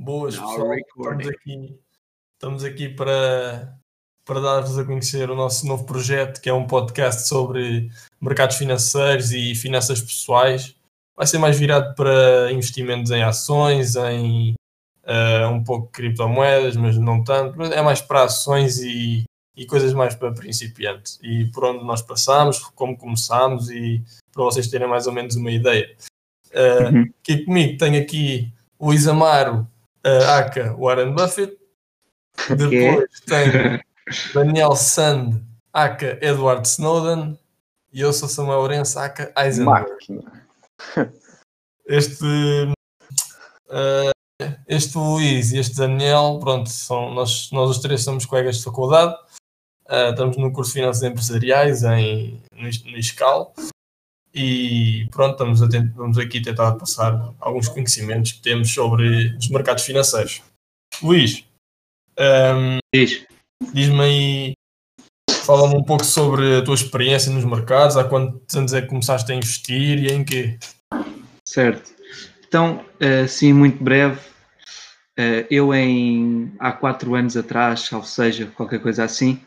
Boas, pessoal. Estamos aqui, estamos aqui para, para dar-vos a conhecer o nosso novo projeto, que é um podcast sobre mercados financeiros e finanças pessoais. Vai ser mais virado para investimentos em ações, em uh, um pouco de criptomoedas, mas não tanto. Mas é mais para ações e, e coisas mais para principiantes. E por onde nós passamos, como começamos e para vocês terem mais ou menos uma ideia. Uh, uhum. Aqui comigo tenho aqui o Isamaro uh, Aka Warren Buffett. Depois tem Daniel Sand Aka Edward Snowden. E eu sou Samuel Lourenço Aka Eisenberg. Este, uh, este Luís e este Daniel, pronto, são, nós, nós os três somos colegas de faculdade. Uh, estamos no curso de Finanças Empresariais em, no, no ISCAL e pronto, estamos, a vamos aqui tentar passar alguns conhecimentos que temos sobre os mercados financeiros. Luís, um, Diz. diz-me aí, fala-me um pouco sobre a tua experiência nos mercados, há quantos anos é que começaste a investir e em quê? Certo. Então, assim, muito breve, eh, eu em, há quatro anos atrás, ou seja, qualquer coisa assim,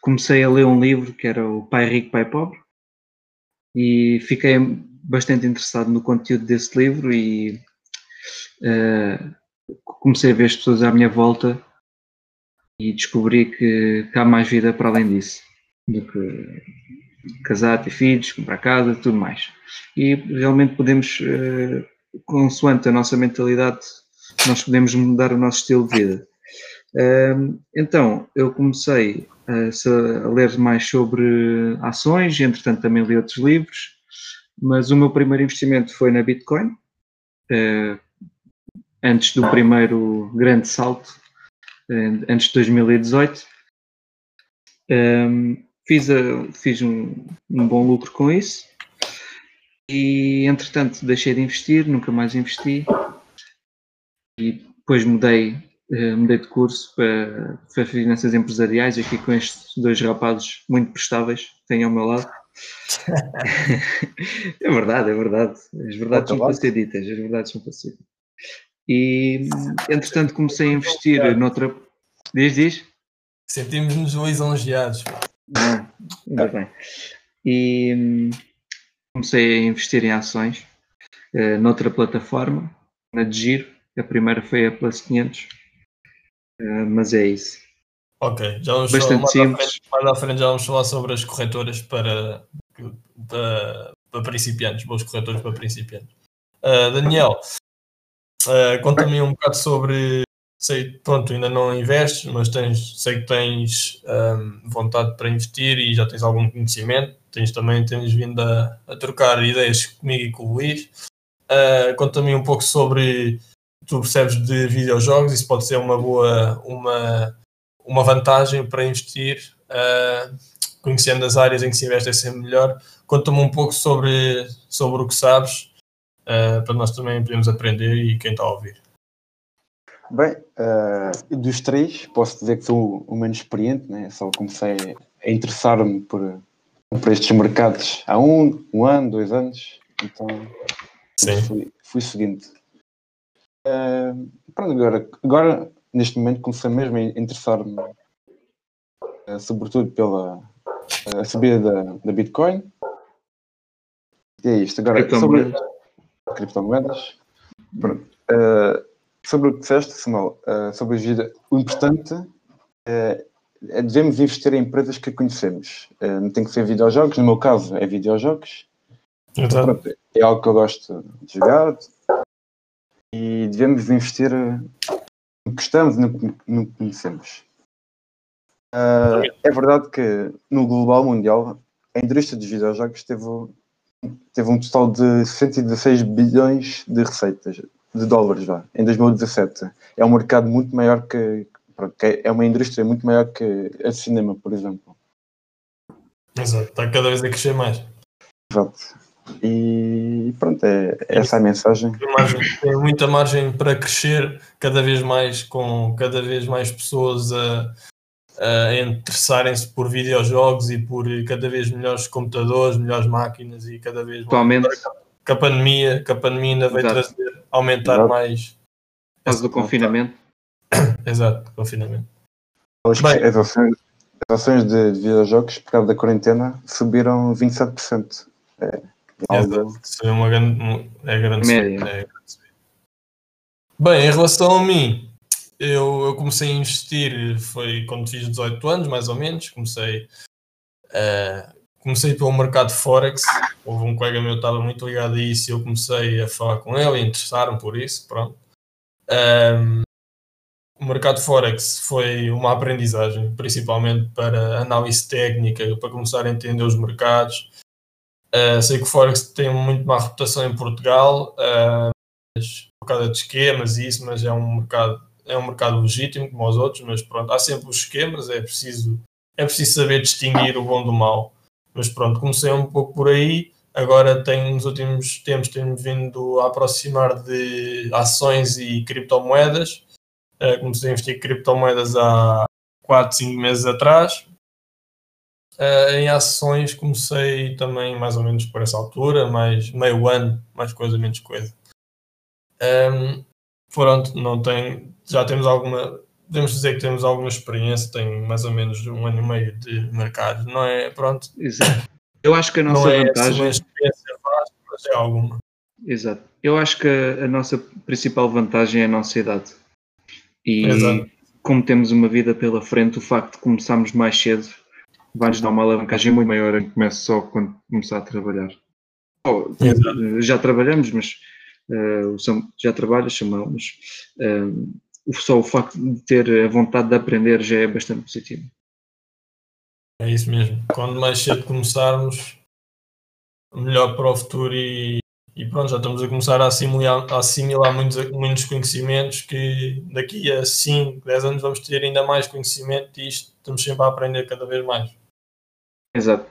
comecei a ler um livro que era o Pai Rico, Pai Pobre, e fiquei bastante interessado no conteúdo desse livro e uh, comecei a ver as pessoas à minha volta e descobri que, que há mais vida para além disso do que casar, ter filhos, comprar casa, tudo mais. E realmente podemos, uh, consoante a nossa mentalidade, nós podemos mudar o nosso estilo de vida. Então, eu comecei a, ler mais sobre ações, entretanto também li outros livros, mas o meu primeiro investimento foi na Bitcoin, uh, antes do primeiro grande salto, antes de 2018. Um, fiz, a, fiz um, um, bom lucro com isso e, entretanto, deixei de investir, nunca mais investi e depois mudei mudei de curso para, para finanças empresariais, aqui com estes dois rapazes muito prestáveis que tenho ao meu lado. é verdade, é verdade. As verdades são para ser ditas, as verdades são para ser ditas. E, entretanto, comecei a investir noutra. Diz, diz? Sentimos-nos lisonjeados. Não, ainda bem. E comecei a investir em ações uh, noutra plataforma, na de Giro. A primeira foi a Plus 500 Uh, mas é isso. Ok, já vamos Bastante falar, mais, simples. À frente, mais à frente já vamos falar sobre as corretoras para, para, para principiantes, boas corretoras para principiantes. Uh, Daniel, uh, conta-me um bocado sobre. Sei, pronto, ainda não investes, mas tens, sei que tens um, vontade para investir e já tens algum conhecimento. Tens também tens vindo a, a trocar ideias comigo e com o Luís. Uh, conta-me um pouco sobre tu percebes de videojogos, isso pode ser uma boa uma, uma vantagem para investir, uh, conhecendo as áreas em que se investe é sempre melhor. Conta-me um pouco sobre, sobre o que sabes, uh, para nós também podermos aprender e quem está a ouvir. Bem, uh, dos três, posso dizer que sou o menos experiente, né? só comecei a interessar-me por, por estes mercados há um, um ano, dois anos, então Sim. fui, fui seguinte. Uh, pronto, agora, agora, neste momento, comecei mesmo a interessar-me, uh, sobretudo pela uh, subida da, da Bitcoin. E é isto. Agora, criptomoedas. sobre criptomoedas. Pronto. Uh, sobre o que disseste, Samuel, uh, sobre a vida, o importante é devemos investir em empresas que conhecemos. não tem que ser videojogos, no meu caso é videojogos. Pronto, é algo que eu gosto de jogar, e devemos investir eh, no que estamos, no, no que conhecemos. Uh, é verdade que no global mundial a indústria dos videojogos teve, teve um total de 116 bilhões de receitas, de dólares já, em 2017. É um mercado muito maior que, é uma indústria muito maior que a cinema, por exemplo. Exato, está cada vez a crescer mais. Exato. E pronto, é, é essa a mensagem. Tem muita margem para crescer cada vez mais, com cada vez mais pessoas a, a interessarem-se por videojogos e por cada vez melhores computadores, melhores máquinas e cada vez Atualmente. mais. Que a pandemia, que a pandemia ainda veio trazer, aumentar mais Por causa do confinamento. Exato, confinamento. Bem, as ações, as ações de, de videojogos, por causa da quarentena, subiram 27%. É, é algo... é uma grande, é grande, média. É grande Bem, em relação a mim, eu, eu, comecei a investir, foi quando fiz 18 anos, mais ou menos. Comecei, uh, comecei pelo mercado Forex. Houve um colega meu que estava muito ligado a isso e eu comecei a falar com ele, e interessaram por isso. Pronto. Um, o mercado Forex foi uma aprendizagem, principalmente para análise técnica, para começar a entender os mercados. Uh, sei que o Forex tem muito má reputação em Portugal, uh, por causa de esquemas e isso, mas é um mercado é um mercado legítimo como os outros, mas pronto, há sempre os esquemas, é preciso, é preciso saber distinguir o bom do mal. Mas pronto, comecei um pouco por aí, agora tenho, nos últimos tempos tenho vindo a aproximar de ações e criptomoedas. Uh, comecei a investir em criptomoedas há 4, 5 meses atrás. Uh, em ações comecei também mais ou menos por essa altura, mais meio ano, mais coisa, menos coisa. Um, pronto, não tem, já temos alguma, podemos dizer que temos alguma experiência, tenho mais ou menos um ano e meio de mercado, não é? Pronto. Exato. Eu acho que a nossa não vantagem. É experiência vasta, mas é alguma. Exato. Eu acho que a, a nossa principal vantagem é a nossa idade. E Exato. como temos uma vida pela frente, o facto de começarmos mais cedo vai-nos dar uma alavancagem muito maior em que começa só quando começar a trabalhar. Oh, já trabalhamos, mas uh, já trabalha, chamamos. Uh, só o facto de ter a vontade de aprender já é bastante positivo. É isso mesmo. Quando mais cedo começarmos, melhor para o futuro e, e pronto, já estamos a começar a assimilar, a assimilar muitos, muitos conhecimentos que daqui a 5, 10 anos vamos ter ainda mais conhecimento e isto estamos sempre a aprender cada vez mais. Exato.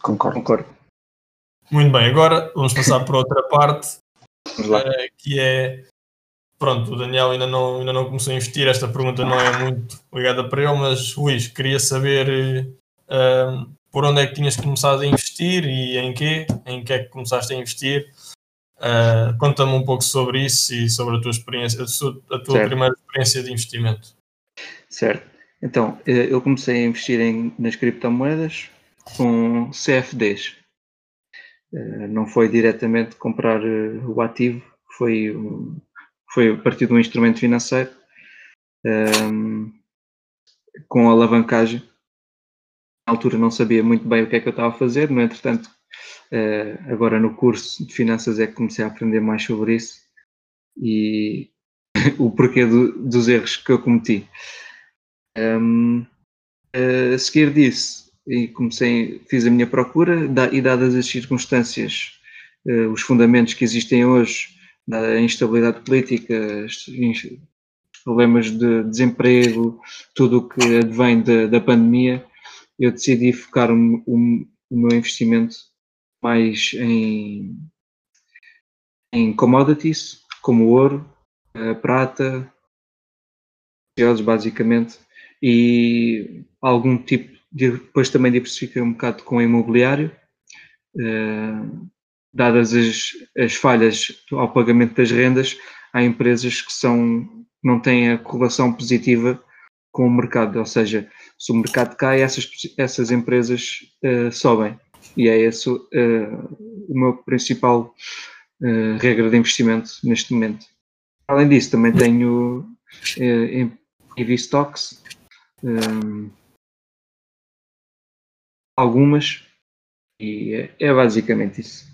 Concordo. Concordo. Muito bem, agora vamos passar para outra parte, uh, que é pronto, o Daniel ainda não, ainda não começou a investir, esta pergunta não é muito ligada para ele, mas Luís, queria saber uh, por onde é que tinhas começado a investir e em quê? Em que é que começaste a investir? Uh, Conta-me um pouco sobre isso e sobre a tua experiência, a tua, a tua primeira experiência de investimento. Certo. Então, eh, eu comecei a investir em, nas criptomoedas com CFDs. Eh, não foi diretamente comprar o ativo, foi foi a partir de um instrumento financeiro um, com alavancagem. Na altura não sabia muito bem o que é que eu estava a fazer, no entretanto, agora no curso de finanças é que comecei a aprender mais sobre isso e o porquê do, dos erros que eu cometi. Um, a seguir disso, e comecei, fiz a minha procura e dadas as circunstâncias, uh, os fundamentos que existem hoje da instabilidade política, problemas de desemprego, tudo o que advém da, da pandemia, eu decidi focar o, o, meu investimento mais em, em commodities, como ouro, prata, preciosos basicamente, e algum tipo, de, depois também diversifiquei um bocado com imobiliário, uh, dadas as, as falhas ao pagamento das rendas, há empresas que são, não têm a correlação positiva com o mercado, ou seja, se o mercado cai, essas, essas empresas uh, sobem. E é esse uh, o meu principal uh, regra de investimento neste momento. Além disso, também tenho uh, EV Stocks, um, algumas, e é, é basicamente isso.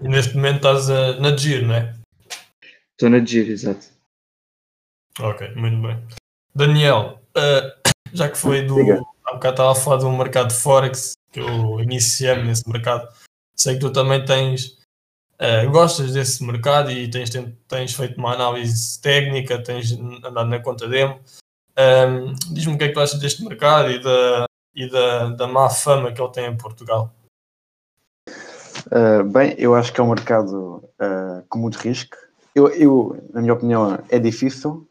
E neste momento estás a, na GIR, não é? Estou na GIR, exato. Ok, muito bem. Daniel, uh, já que foi do. Há bocado estava a falar do mercado Forex, que eu iniciei nesse mercado. Sei que tu também tens. Uh, gostas desse mercado e tens, tens feito uma análise técnica, tens andado na conta demo. Um, Diz-me o que é que tu achas deste mercado e da, e da, da má fama que ele tem em Portugal. Uh, bem, eu acho que é um mercado uh, com muito risco. Eu, eu, na minha opinião, é difícil.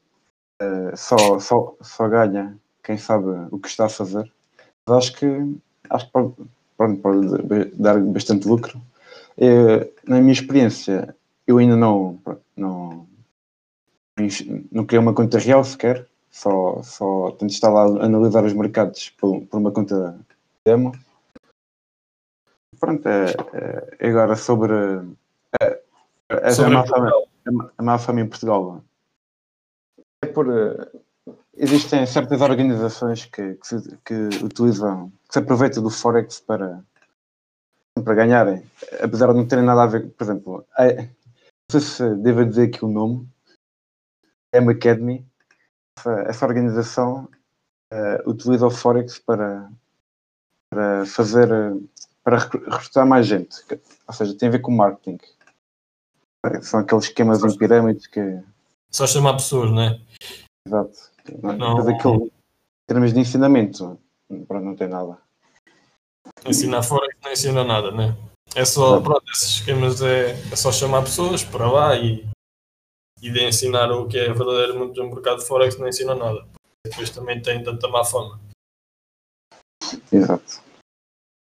Uh, só, só, só ganha quem sabe o que está a fazer. Mas acho que, acho que pode, pode, dar bastante lucro. na minha experiência, eu ainda não, não, não criei uma conta real sequer, só, só tento estar lá a analisar os mercados por, por uma conta demo. Pronto, é, é agora sobre, é, é sobre a, má fama, a má fama em Portugal. É por. Existem certas organizações que, que, se, que utilizam, que se aproveitam do Forex para, para ganharem, apesar de não terem nada a ver, por exemplo, é, não sei se devo dizer aqui o nome, M Academy, essa, essa organização uh, utiliza o Forex para, para fazer, para recrutar mais gente, ou seja, tem a ver com marketing. São aqueles esquemas em pirâmides que. Só chamar pessoas, não é? Exato. Não. Mas aquele, em termos de ensinamento, pronto, não tem nada. Ensinar fora que não ensina nada, né? É só, pronto, esses esquemas é, é só chamar pessoas para lá e, e de ensinar o que é verdadeiramente um mercado de Forex não ensina nada. Depois também tem tanta má fama. Exato.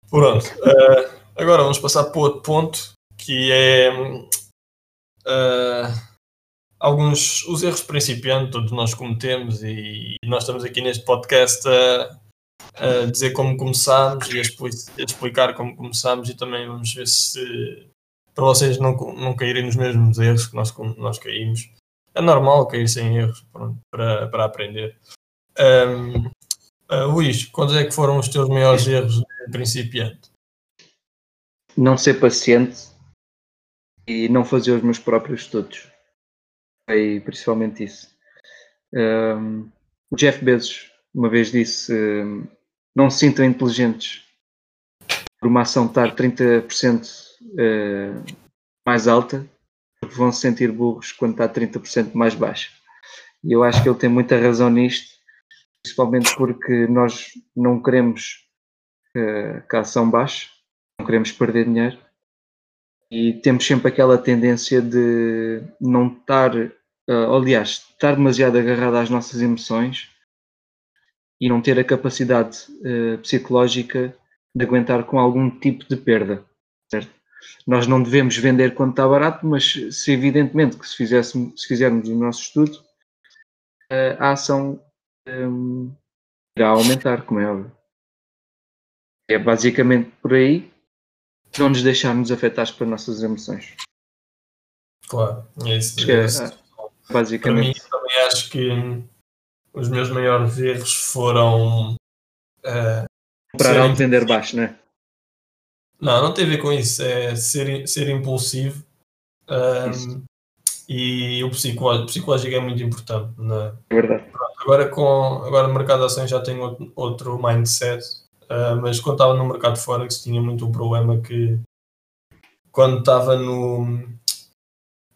Pronto. Uh, agora vamos passar para outro ponto que é uh, alguns os erros principiantes todos nós cometemos e, e nós estamos aqui neste podcast a a dizer como começámos e a, explicar como começámos e também vamos ver se para vocês não, não caírem nos mesmos erros que nós, nós caímos. É normal cair sem erros pronto, para, para aprender. Um, uh, Luís, quais é que foram os teus maiores erros de principiante? Não ser paciente e não fazer os meus próprios estudos. Foi principalmente isso. Um, o Jeff Bezos uma vez disse: não se sintam inteligentes por uma ação estar 30% eh, mais alta, porque vão se sentir burros quando está 30% mais baixa. E eu acho que ele tem muita razão nisto, principalmente porque nós não queremos uh, que a ação baixe, não queremos perder dinheiro e temos sempre aquela tendência de não estar, uh, aliás, estar demasiado agarrado às nossas emoções e não ter a capacidade psicológica de aguentar com algum tipo de perda, certo? Nós não devemos vender quando está barato, mas se evidentemente que se, fizéssemos, se fizermos o nosso estudo, uh, a ação um, irá aumentar, como é óbvio. É basicamente por aí não nos deixarmos afetados pelas nossas emoções. Claro, é isso. É, basicamente. Para mim, também acho que os meus maiores erros foram. Uh, Comprar alto, vender baixo, não é? Não, não tem a ver com isso. É ser, ser impulsivo. Um, e o psicológico, o psicológico é muito importante. É? é verdade. Agora, com, agora no mercado de ações já tenho outro, outro mindset, uh, mas quando estava no mercado de Forex tinha muito um problema que quando estava no.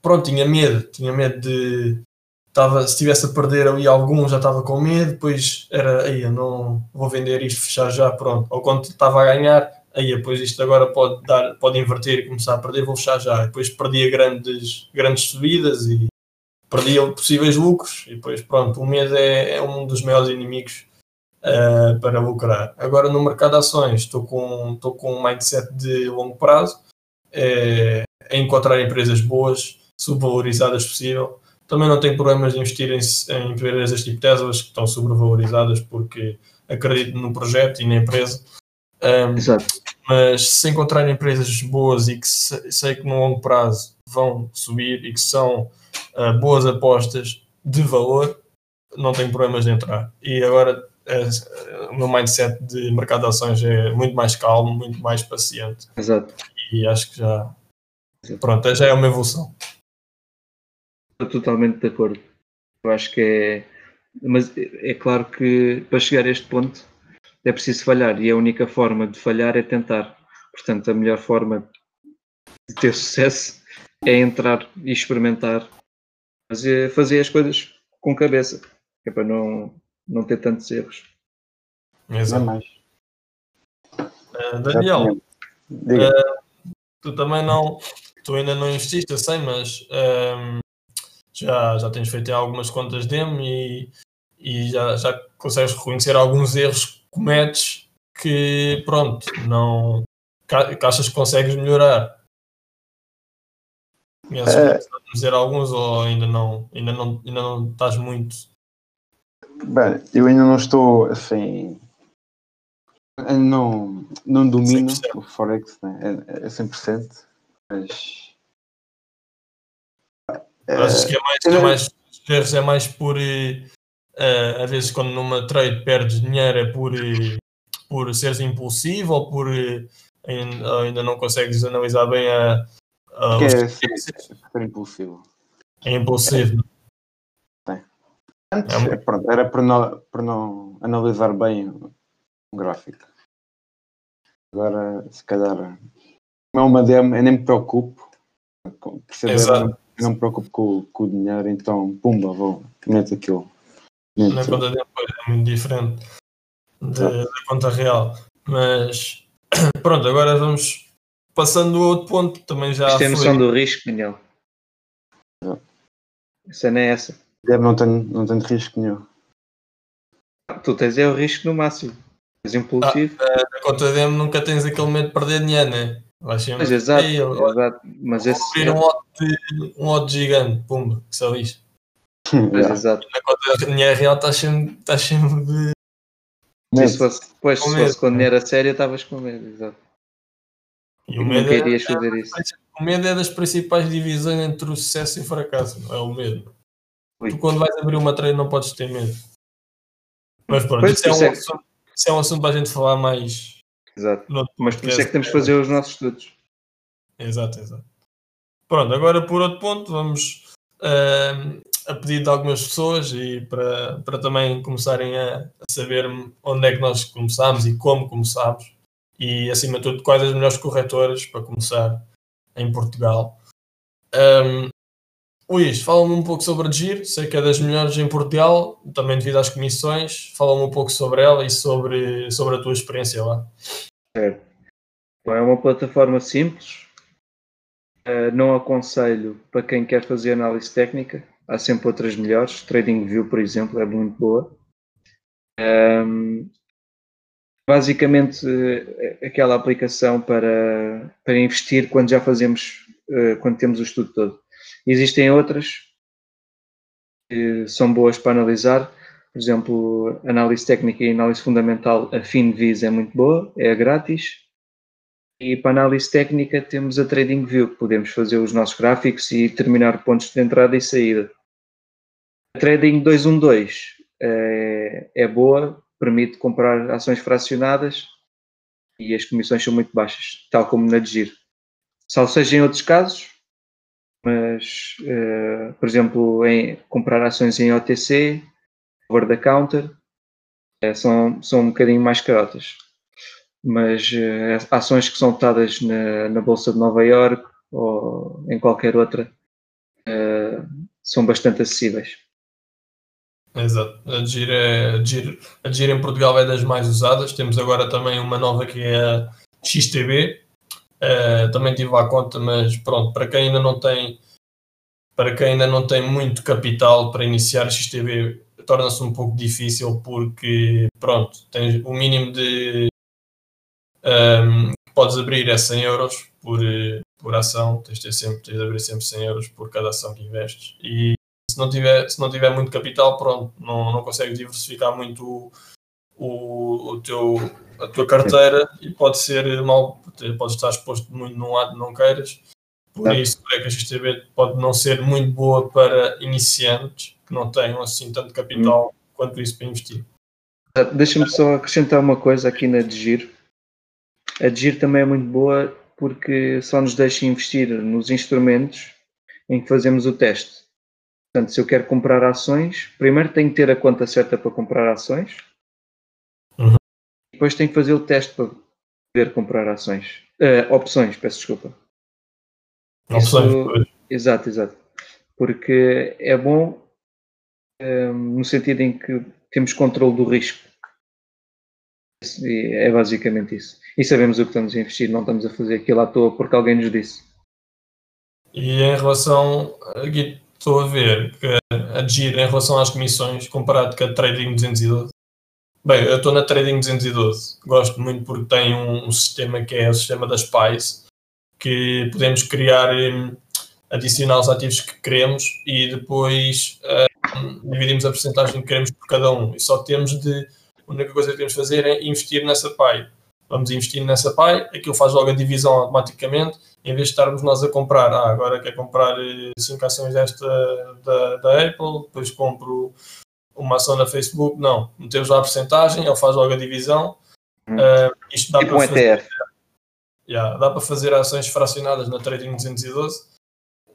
Pronto, tinha medo, tinha medo de estava, se estivesse a perder ali algum, já estava com medo, depois era, aí eu não vou vender isto, fechar já, pronto. Ou quando estava a ganhar, aí depois isto agora pode dar, pode inverter e começar a perder, vou fechar já. Depois perdia grandes, grandes subidas e perdia possíveis lucros e depois pronto, o medo é, é um dos maiores inimigos uh, para lucrar. Agora no mercado de ações estou com, estou com um mindset de longo prazo, é, é encontrar empresas boas, subvalorizadas possível, também não tenho problemas de investir em, em empresas tipo Teslas, que estão sobrevalorizadas porque acredito no projeto e na empresa. Um, Exato. Mas se encontrar empresas boas e que sei que no longo prazo vão subir e que são uh, boas apostas de valor, não tenho problemas de entrar. E agora é, o meu mindset de mercado de ações é muito mais calmo, muito mais paciente. Exato. E acho que já. Pronto, já é uma evolução. Estou totalmente de acordo. Eu acho que é. Mas é claro que para chegar a este ponto é preciso falhar e a única forma de falhar é tentar. Portanto, a melhor forma de ter sucesso é entrar e experimentar, fazer, fazer as coisas com cabeça, é para não, não ter tantos erros. Exato. mais. Uh, Daniel, uh, tu também não, tu ainda não investiste, eu sei, mas uh, já, já tens feito algumas contas demo e, e já, já consegues reconhecer alguns erros cometes que, pronto, não que achas que consegues melhorar. Conheces é... dizer alguns ou ainda não, ainda não, ainda não estás muito? Bem, eu ainda não estou assim. Não, não domino 100%. o Forex, né? é, é 100%, mas. Achas que é mais, é mais, é mais por. Uh, às vezes, quando numa trade perdes dinheiro, é por, por seres impulsivo ou por ainda, ainda não consegues analisar bem a. a que é ser impulsivo. É impulsivo. É. Antes, é, pronto, era por não, por não analisar bem o gráfico. Agora, se calhar, não é uma demo, eu nem me preocupo. Perceber, não, não me preocupo com, com, o dinheiro, então, pumba, vou, meto aquilo. Na conta demo é muito diferente da conta real. Mas pronto, agora vamos passando ao outro ponto. Também já. Tem noção do risco, Daniel. Essa não é essa. Deve não tem, não tem risco nenhum. Tu tens é o risco no máximo. És impulsivo. Ah, na conta demo nunca tens aquele momento de perder dinheiro, né? Mas exato, exato. Mas esse. Abrir um odds um odds gigante, pumba, que só Mas exato. Conta de dinheiro real estás sempre, estás sempre se fosse, pois, se fosse com dinheiro a sério, estavas com medo, exato. E o medo, é, fazer isso. o medo é das principais divisões entre o sucesso e o fracasso, não é o medo. Ui. Tu quando vais abrir uma treino não podes ter medo. Mas pronto, pois, isso, é um, é... Assunto, isso é um assunto para a gente falar mais. Exato. Mas por isso é que temos que fazer os nossos estudos. Exato, exato. Pronto, agora por outro ponto, vamos uh, a pedido de algumas pessoas e para, para também começarem a, a saber onde é que nós começámos e como começámos e acima de tudo quais as melhores corretoras para começar em Portugal. Um, Luís, fala-me um pouco sobre a GIR, sei que é das melhores em Portugal, também devido às comissões, fala-me um pouco sobre ela e sobre, sobre a tua experiência lá. Certo. É uma plataforma simples, uh, não aconselho para quem quer fazer análise técnica, há sempre outras melhores. TradingView, por exemplo, é muito boa. Um, basicamente, é aquela aplicação para, para investir quando já fazemos, uh, quando temos o estudo todo. Existem outras que são boas para analisar. Por exemplo, análise técnica e análise fundamental, a FinVis é muito boa, é grátis. E para análise técnica temos a TradingView, podemos fazer os nossos gráficos e determinar pontos de entrada e saída. Trading 212 é, é boa, permite comprar ações fracionadas e as comissões são muito baixas, tal como na giro. Só seja em outros casos, mas, uh, por exemplo, em comprar ações em OTC, over the counter, uh, são, são um bocadinho mais carotas. Mas ações que são votadas na, na Bolsa de Nova York ou em qualquer outra são bastante acessíveis. Exato. A GIR, é, a, GIR, a GIR em Portugal é das mais usadas. Temos agora também uma nova que é a XTB. Uh, eh, também tive à conta, mas pronto, para quem ainda não tem para quem ainda não tem muito capital para iniciar XTB torna-se um pouco difícil porque pronto, tens o mínimo de um, ehm, podes abrir é 100 euros por, por ação, tens de, sempre, tens de abrir sempre 100 euros por cada ação que investes e se não tiver, se não tiver muito capital, pronto, não, não consegues diversificar muito o, o teu, a tua carteira e pode ser mal, pode estar exposto muito num lado não queiras. Por é. isso, é que a XTB pode não ser muito boa para iniciantes que não tenham assim tanto capital hum. quanto isso para investir. Deixa-me só acrescentar uma coisa aqui na Digir. A Digir também é muito boa porque só nos deixa investir nos instrumentos em que fazemos o teste. Portanto, se eu quero comprar ações, primeiro tenho que ter a conta certa para comprar ações. Uhum. Depois tenho que fazer o teste para poder comprar ações. Uh, opções, peço desculpa. Opções. Isso, exato, exato. Porque é bom um, ehm, no sentido em que temos controle do risco. É basicamente isso. E sabemos o que estamos a investir, não estamos a fazer aquilo à toa porque alguém nos disse. E em relação, aqui estou a ver que a GIR em relação às comissões, comparado com a Trading 212. Bem, eu estou na Trading 212. Gosto muito porque tem um, um, sistema que é o sistema das PAIs, que podemos criar adicionar os ativos que queremos e depois uh, dividimos a porcentagem que queremos por cada um. E só temos de. A única coisa que temos de fazer é investir nessa PAI. Vamos investir nessa PAI, aquilo faz logo a divisão automaticamente, em vez de estarmos nós a comprar, ah, agora quer comprar 5 ações desta da, da Apple, depois compro uma ação na Facebook, não. Metemos lá a porcentagem, ele faz logo a divisão. Hum. Uh, isto dá tipo para um fazer, ETF. Yeah, dá para fazer ações fracionadas na Trading 212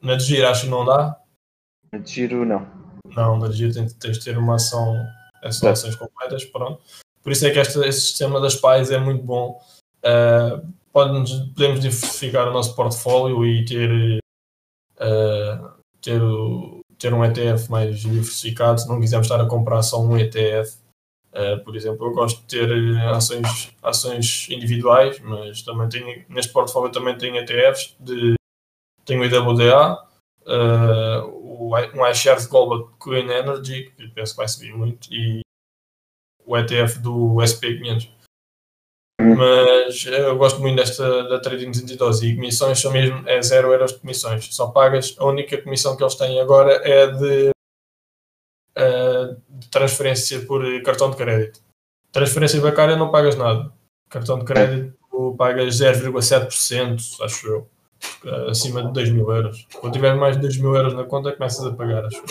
na de giro acho que não dá. Na de giro não. Não, na de giro tens, de ter uma ação, é só ações completas, pronto. Por isso é que este, este sistema das pais é muito bom. Uh, podemos, podemos diversificar o nosso portfólio e ter, uh, ter, ter um ETF mais diversificado. Se não quisermos estar a comprar só um ETF, uh, ah, por exemplo, eu gosto de ter ações, ações individuais, mas também tenho, neste portfólio também tenho ETFs de tenho o IWDA, uh, um iShares Global Clean Energy, que penso que vai subir muito, e o ETF do SP500. Mas eu gosto muito desta da Trading 212 e comissões são mesmo é 0 euros de comissões. Só pagas, a única comissão que eles têm agora é de, uh, de transferência por cartão de crédito. Transferência bancária não pagas nada. Cartão de crédito pagas 0,7%, acho eu acima de 2 mil euros. Quando tiver mais de 2 mil euros na conta, começas a pagar, acho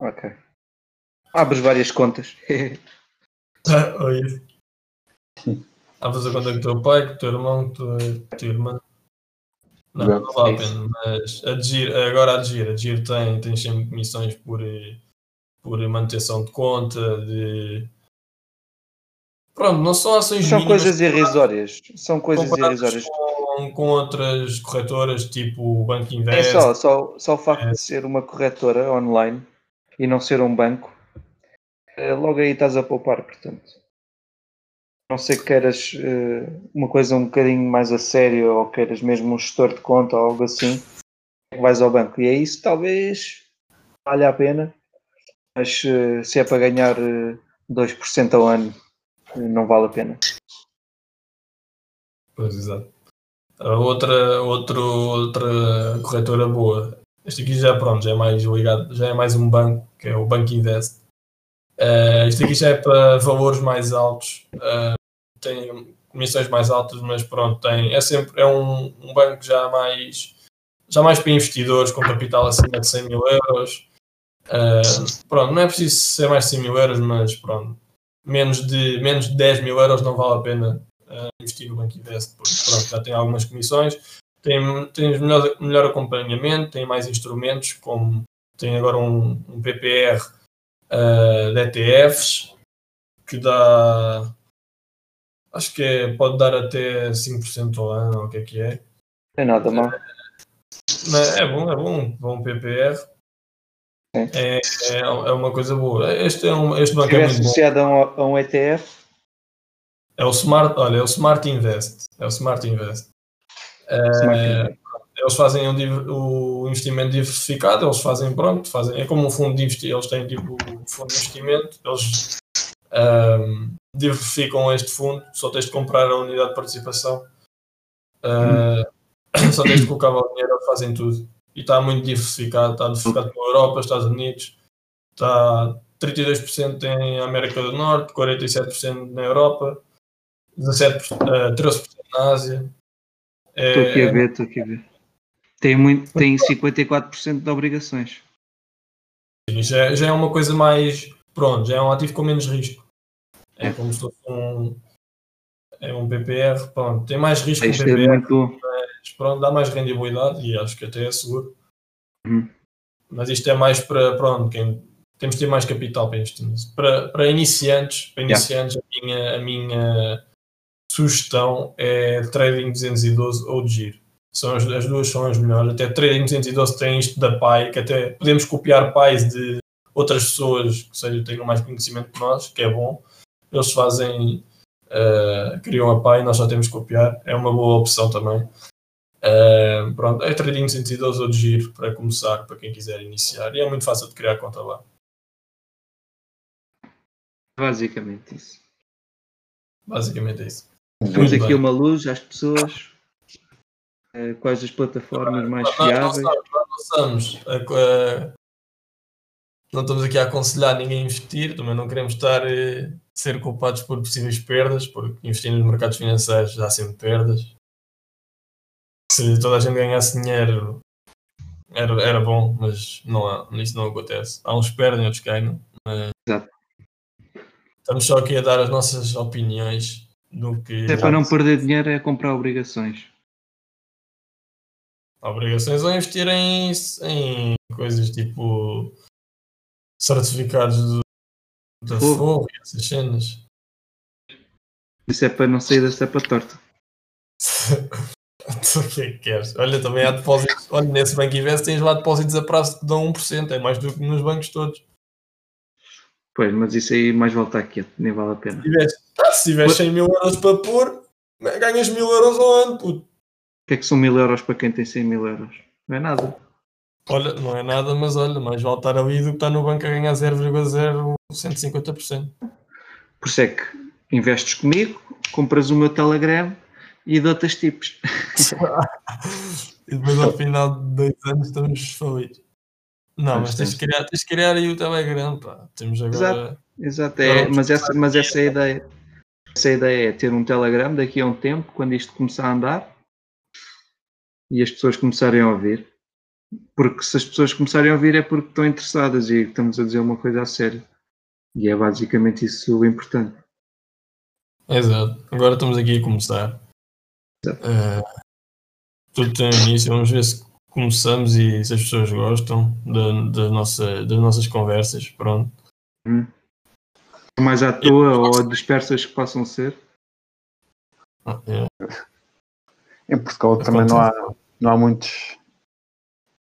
Ok. Abres várias contas. ah, isso. Abres a conta com o teu pai, com o teu irmão, com a tua irmã. Não, não, vale a pena, mas a Gir, agora a Gir, a Gir tem, tem sempre comissões por, por manutenção de conta, de Pronto, não são ações São coisas irrisórias. São coisas irrisórias. Com, com outras corretoras, tipo o Banco Invest. É só, só, só o facto é. de ser uma corretora online e não ser um banco, logo aí estás a poupar, portanto. Não sei que queiras uh, uma coisa um bocadinho mais a sério ou queiras mesmo um gestor de conta ou algo assim, vais ao banco. E é isso, talvez valha a pena, mas uh, se é para ganhar uh, 2% ao ano não vale a pena. Pois, exato. Outra, outra, outra corretora boa. Este aqui já pronto, já é mais ligado, já é mais um banco, que é o Banco Invest. Uh, este aqui já é para valores mais altos, uh, tem comissões mais altas, mas pronto, tem, é sempre é um, um banco já mais já mais para investidores com capital acima de 100 mil euros. Uh, pronto, não é preciso ser mais de 100 mil euros, mas pronto, menos de, menos de 10 mil euros não vale a pena uh, investir no Banco Invest, porque pronto, já tem algumas comissões, tem, tem melhor, melhor acompanhamento, tem mais instrumentos, como tem agora um, um PPR uh, de ETFs, que dá, acho que é, pode dar até 5% ao ano, o que é que é. É nada mal. É bom, é bom, bom PPR. É, é, é uma coisa boa. Este, é um, este banco é muito associado a um, a um ETF? É o Smart, olha, é o Smart Invest. É o Smart Invest. É, eles fazem o, o, investimento diversificado, eles fazem, pronto, fazem, é como um fundo de investimento, eles têm tipo um fundo de investimento, eles um, diversificam este fundo, só tens de comprar a unidade de participação, uh, só tens de colocar o dinheiro, eles fazem tudo e está muito diversificado, está diversificado pela Europa, Estados Unidos, está 32% em América do Norte, 47% na Europa, 17, uh, 13% na Ásia. Estou é... aqui a ver, estou aqui a ver. Tem, muito, tem 54% de obrigações. Já, já é uma coisa mais. Pronto, já é um ativo com menos risco. É, é. como se fosse um. É um PPR, pronto, tem mais risco que um PPR. É muito, pronto, dá mais rendibilidade e acho que até é seguro. Uhum. Mas isto é mais para, pronto, quem, temos de ter mais capital para investir nisso. Para, para iniciantes, para iniciantes yeah. a, minha, a minha sugestão é Trading 212 ou de Giro. São as, as, duas são as melhores. Até Trading 212 tem isto da PAI, que até podemos copiar PAIs de outras pessoas que seja, tenham mais conhecimento que nós, que é bom. Eles fazem, uh, criam a PAI, nós só temos que copiar. É uma boa opção também. Uh, pronto, é Trading 112 ou de giro para começar, para quem quiser iniciar. E é muito fácil de criar conta lá. Basicamente isso. Basicamente é isso. Temos aqui bem. uma luz às pessoas. Uh, quais as plataformas mais fiáveis? Não, estamos a, não estamos aqui a aconselhar ninguém a investir, também não queremos estar a ser culpados por possíveis perdas, porque investir nos mercados financeiros dá sempre perdas. Se toda a gente ganhasse dinheiro era, era bom, mas não há, isso não acontece. Há uns que perdem, outros ganham. Exato. Estamos só aqui a dar as nossas opiniões no que. É para não perder dinheiro é comprar obrigações. Obrigações ou investir em, em coisas tipo certificados do, da fogo. e essas cenas. Isso é para não sair da cepa torta. o que é que queres? Olha, também há depósitos. Olha, nesse Banco Invest tens lá depósitos a prazo que dão 1%, é mais do que nos bancos todos. Pois, mas isso aí mais volta aqui, nem vale a pena. Se tiveres, ah, se tiveres 100 mil euros para pôr, ganhas mil euros ao ano, puto. O que é que são mil euros para quem tem 100 mil euros? Não é nada. Olha, não é nada, mas olha, mais vale estar ali do que estar no banco a ganhar 0,0150%. Por isso é que investes comigo, compras o meu Telegram e dou-te tipos. e depois ao final de dois anos estamos falidos. Não, mas, tens de, criar, tens de criar aí o Telegram, pá. Temos agora. Exato, exato. É, mas, essa, mas essa é a ideia. Essa ideia é ter um Telegram daqui a um tempo, quando isto começar a andar e as pessoas começarem a ouvir porque se as pessoas começarem a ouvir é porque estão interessadas e estamos a dizer uma coisa a sério. E é basicamente isso o importante. Exato. Agora estamos aqui a começar. Uh, tudo tem início. Vamos ver se começamos e se as pessoas gostam da, da nossa, das nossas conversas. Pronto. Hum. Mais à toa ou dispersas que possam ser. Ah, é. Em Portugal também não há, não há muitos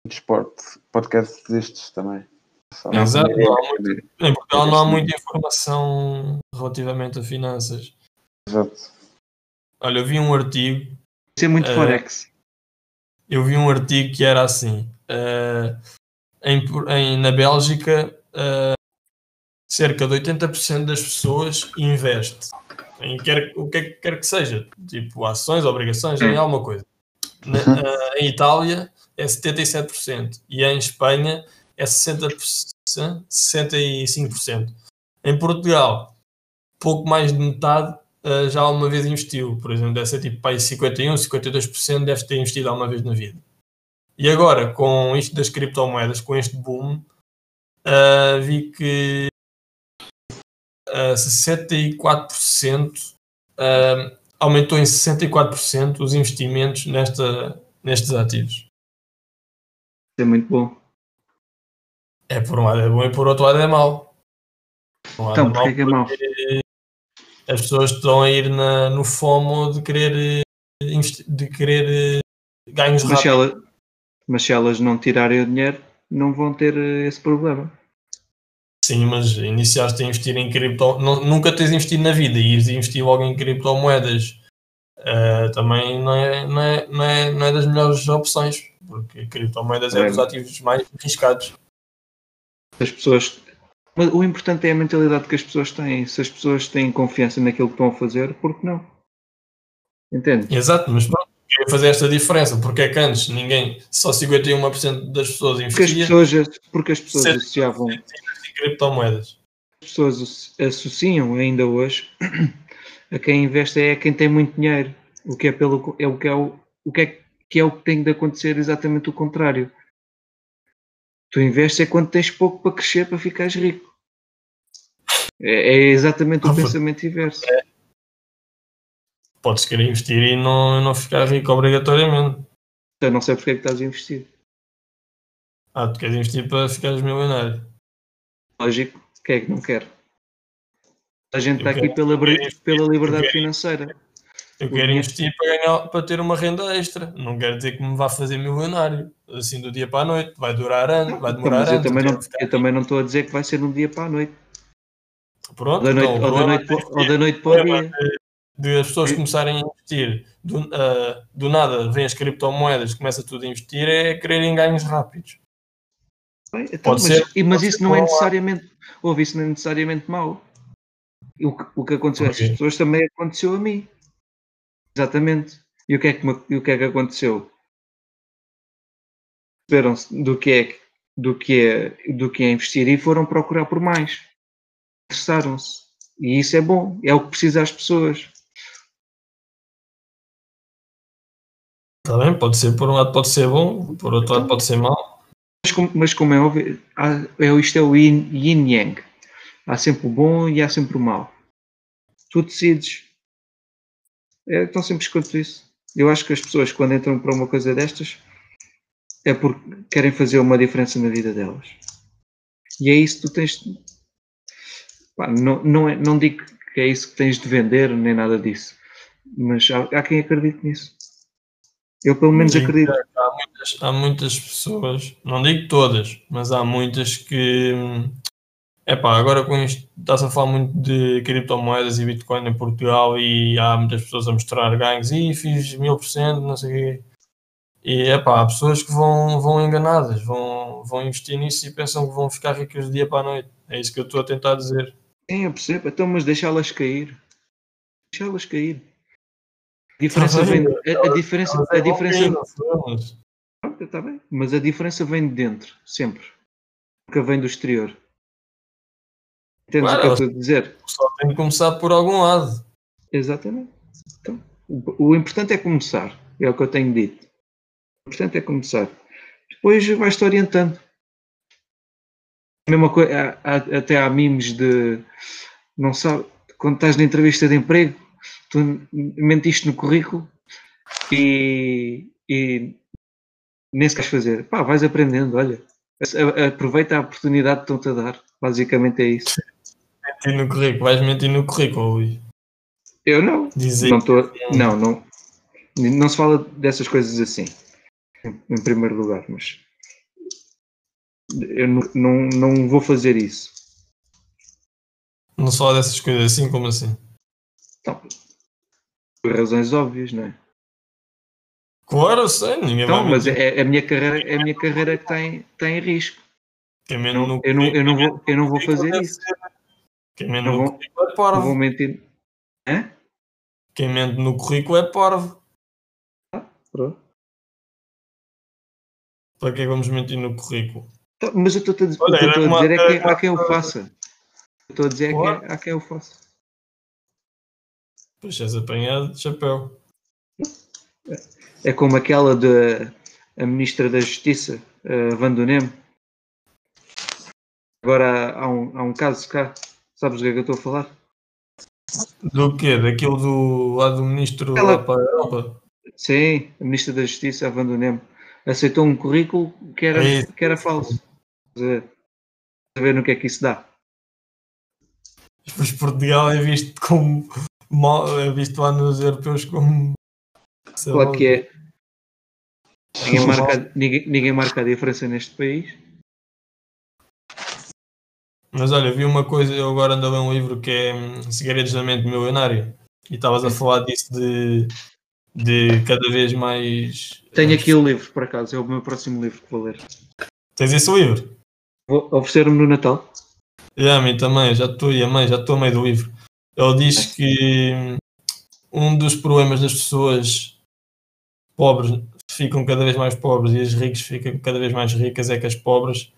desporto, podcast destes também. Exato, não há muito, em Portugal não há muita informação relativamente a finanças. Exato. Olha, eu vi um artigo. Isso é muito uh, Forex. Eu vi um artigo que era assim: uh, em, em, na Bélgica, uh, cerca de 80% das pessoas investe em quer, o que quer que seja, tipo ações, obrigações, em alguma coisa. Na, em Itália, é 77% e em Espanha é 60%, 65%. Em Portugal, pouco mais de metade uh, já uma vez investiu. Por exemplo, deve ser tipo para 51, 52% deve ter investido alguma vez na vida. E agora, com isto das criptomoedas, com este boom, uh, vi que uh, 64% uh, aumentou em 64% os investimentos nesta, nestes ativos é muito bom. É por um lado é bom e por outro lado é mau. Um então, porquê que é mau? As pessoas estão a ir na, no FOMO de querer, de querer ganhos mas rápidos. Se ela, mas se elas não tirarem o dinheiro, não vão ter esse problema. Sim, mas iniciaste a investir em cripto, nunca tens investido na vida e ires investir logo em criptomoedas uh, também não é, não, é, não, é, não é das melhores opções porque criptomoedas é, é dos ativos mais arriscados. As pessoas. Mas o importante é a mentalidade que as pessoas têm. Se as pessoas têm confiança naquilo que estão a fazer, por que não? Entende? Exato, mas pronto, queria fazer esta diferença, porque é que antes ninguém, só 51% das pessoas investia. Porque as pessoas, porque as pessoas associavam. Criptomoedas. As pessoas associam ainda hoje a quem investe é quem tem muito dinheiro. O que é pelo é o que é o, o que é que é o que tem de acontecer exatamente o contrário. Tu investes é quando tens pouco para crescer para ficares rico. É, é exatamente o ah, pensamento inverso. É. Podes querer investir e não, não ficar rico obrigatoriamente. Eu não sei porque é que estás a investir. Ah, tu queres investir para ficares milionário. Lógico, quem é que não quer? A gente está aqui pela, pela liberdade financeira. Eu quero investir para, ganhar, para ter uma renda extra. Não quer dizer que me vá fazer milionário assim do dia para a noite. Vai durar anos, vai demorar Mas eu anos. Também não, eu também não estou a dizer que vai ser de um dia para a noite. Pronto, ou da noite, então, ou da noite, ou da noite para o dia. De, as pessoas começarem a investir do, uh, do nada, vêm as criptomoedas, começa tudo a investir, é quererem ganhos rápidos. Bem, então, pode mas, ser, mas isso não é necessariamente, houve isso não é necessariamente mau. O que, o que aconteceu a essas pessoas também aconteceu a mim. Exatamente. E o que é que, o que, é que aconteceu? perceberam-se do que é do que é do que é investir e foram procurar por mais. Interessaram-se. E isso é bom, é o que precisa as pessoas. Está bem, pode ser, por um lado pode ser bom, por outro lado pode ser mau. Mas como, mas como é óbvio, há, é, isto é o yin, yin yang. Há sempre o bom e há sempre o mau. Tu decides. É tão simples quanto isso. Eu acho que as pessoas, quando entram para uma coisa destas, é porque querem fazer uma diferença na vida delas. E é isso que tu tens. Pá, não, não, é, não digo que é isso que tens de vender, nem nada disso. Mas há, há quem acredite nisso. Eu pelo menos acredito. Há muitas, há muitas pessoas, não digo todas, mas há muitas que. Epá, agora com isto está-se a falar muito de criptomoedas e Bitcoin em Portugal e há muitas pessoas a mostrar ganhos e fiz mil por cento, não sei o quê. E epá, há pessoas que vão, vão enganadas, vão, vão investir nisso e pensam que vão ficar ricas de dia para a noite. É isso que eu estou a tentar dizer. Sim, eu percebo. Então, mas deixá-las cair. Deixá-las cair. A diferença vem. A, a diferença. A diferença. Está bem, mas a diferença vem de dentro, sempre. Nunca vem do exterior. Entendes claro, o que eu estou a dizer? Só tem que começar por algum lado. Exatamente. Então, o, o, importante é começar, é o que eu tenho dito. O importante é começar. Depois vais-te orientando. A mesma coisa, há, há, até há memes de não sabe, quando estás na entrevista de emprego, tu mentiste no currículo e, e nem se queres fazer. Pá, vais aprendendo, olha. Aproveita a oportunidade que estão-te a dar. Basicamente é isso. Mentir no currículo, vais mentir no currículo, Luís. Eu não. Dizer não, tô, não, não. Não se fala dessas coisas assim, em primeiro lugar, mas eu não, não, não vou fazer isso. Não se fala dessas coisas assim como assim? Não, por razões óbvias, não é? Claro, sei, Não, mas é, é, a minha carreira, é a minha carreira que tem, tem risco. Quem não, no, eu, não, eu, não vou, eu não vou fazer isso. Quem mente no currículo é parvo. vou mentir. Hã? Quem mente no currículo é parvo. Ah, pronto. Para que vamos mentir no currículo? Então, mas eu estou a dizer, Olha, a dizer é que há quem eu faça. Estou a dizer é que há quem eu faça. Pois és apanhado de chapéu. É como aquela da Ministra da Justiça, uh. Agora há um, há um caso cá. Sabes do que é que eu estou a falar? Do quê? Daquilo do lado do Ministro Ela... para a Europa? Sim, a Ministra da Justiça, a aceitou um currículo que era, é que era falso. A ver no que é que isso dá. Depois Portugal é visto como é visto lá nos europeus como Claro que é. Ninguém marca, ninguém, ninguém marca a diferença neste país. Mas olha, vi uma coisa, eu agora ando a ler um livro que é hum, Segredos da Mente Milionária e estavas a falar disso de, de cada vez mais. Tenho aqui o livro, por acaso, é o meu próximo livro que vou ler. Tens esse livro? Vou oferecer-me no Natal. E a mim também, já estou, e a mãe, já estou a meio do livro. Ele diz que hum, um dos problemas das pessoas pobres ficam cada vez mais pobres e as ricas ficam cada vez mais ricas é que as pobres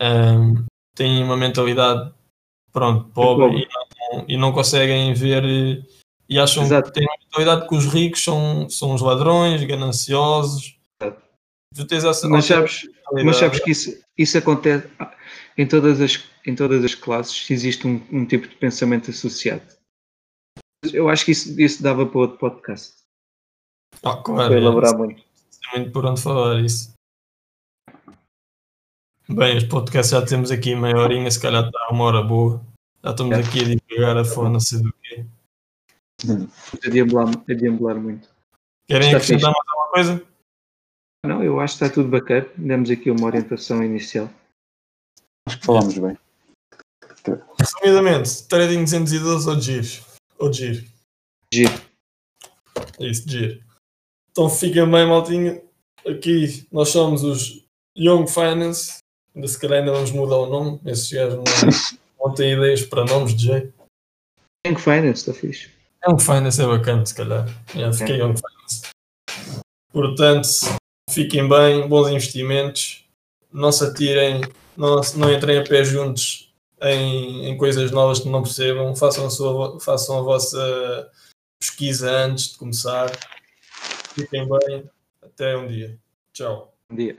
um, têm uma mentalidade pronto, pobre, é e, não, e, não, conseguem ver e acham Exato. que têm uma mentalidade que os ricos são, são os ladrões, gananciosos. Tu tens essa mas, sabes, mas sabes que isso, isso acontece em todas as, em todas as classes, existe um, um tipo de pensamento associado. Eu acho que isso, isso dava para outro podcast. Ah, claro. Para elaborar é, muito. Tem muito por onde falar isso. Bem, este podcast já temos aqui meia horinha, se calhar está uma hora boa. Já estamos é. aqui a divulgar a fone, não sei do quê. A deambular, a deambular muito. Querem está acrescentar fixe. mais alguma coisa? Não, eu acho que está tudo bacana. Demos aqui uma orientação inicial. Acho que falámos bem. Resumidamente, trading 212 ou GIR? Ou GIR? GIR. É isso, GIR. Então fiquem bem, maltinho. Aqui nós somos os Young Finance. Ainda se calhar ainda vamos mudar o nome. Esses gajos não, não têm ideias para nomes de jeito. Young Finance, está fixe. Young Finance é bacana, se calhar. Yeah, fiquei é. Young Finance. Portanto, fiquem bem, bons investimentos, não se atirem, não, não entrem a pé juntos em, em coisas novas que não percebam, façam a, sua, façam a vossa pesquisa antes de começar. Fiquem bem, até um dia. Tchau. Bom dia.